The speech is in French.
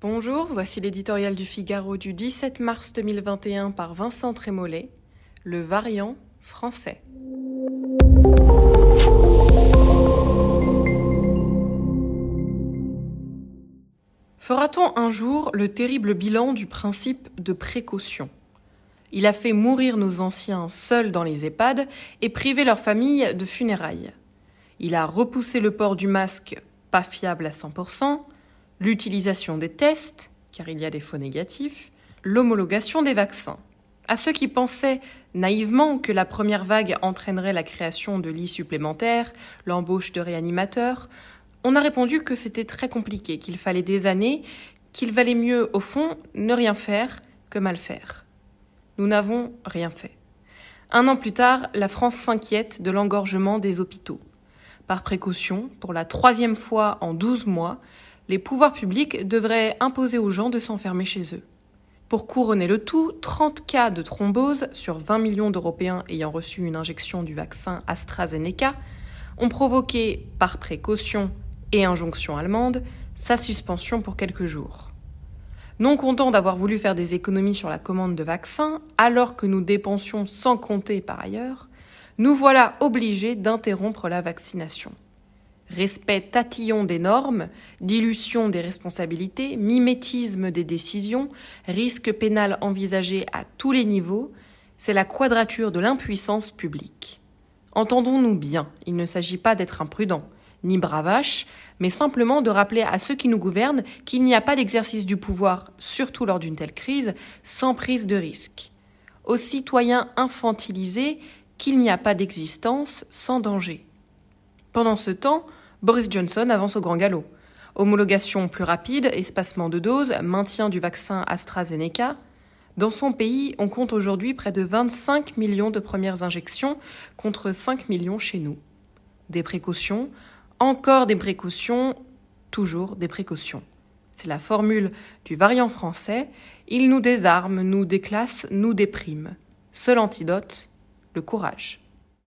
Bonjour, voici l'éditorial du Figaro du 17 mars 2021 par Vincent Trémollet, le variant français. Fera-t-on un jour le terrible bilan du principe de précaution? Il a fait mourir nos anciens seuls dans les EHPAD et priver leurs familles de funérailles. Il a repoussé le port du masque pas fiable à 100%, l'utilisation des tests, car il y a des faux négatifs, l'homologation des vaccins. À ceux qui pensaient naïvement que la première vague entraînerait la création de lits supplémentaires, l'embauche de réanimateurs, on a répondu que c'était très compliqué, qu'il fallait des années, qu'il valait mieux, au fond, ne rien faire que mal faire. Nous n'avons rien fait. Un an plus tard, la France s'inquiète de l'engorgement des hôpitaux. Par précaution, pour la troisième fois en douze mois, les pouvoirs publics devraient imposer aux gens de s'enfermer chez eux. Pour couronner le tout, 30 cas de thrombose sur 20 millions d'Européens ayant reçu une injection du vaccin AstraZeneca ont provoqué, par précaution et injonction allemande, sa suspension pour quelques jours. Non content d'avoir voulu faire des économies sur la commande de vaccins, alors que nous dépensions sans compter par ailleurs, nous voilà obligés d'interrompre la vaccination respect tatillon des normes, dilution des responsabilités, mimétisme des décisions, risque pénal envisagé à tous les niveaux, c'est la quadrature de l'impuissance publique. Entendons-nous bien, il ne s'agit pas d'être imprudent, ni bravache, mais simplement de rappeler à ceux qui nous gouvernent qu'il n'y a pas d'exercice du pouvoir, surtout lors d'une telle crise, sans prise de risque. Aux citoyens infantilisés qu'il n'y a pas d'existence sans danger. Pendant ce temps, Boris Johnson avance au grand galop. Homologation plus rapide, espacement de doses, maintien du vaccin AstraZeneca. Dans son pays, on compte aujourd'hui près de 25 millions de premières injections contre 5 millions chez nous. Des précautions, encore des précautions, toujours des précautions. C'est la formule du variant français. Il nous désarme, nous déclasse, nous déprime. Seul antidote, le courage.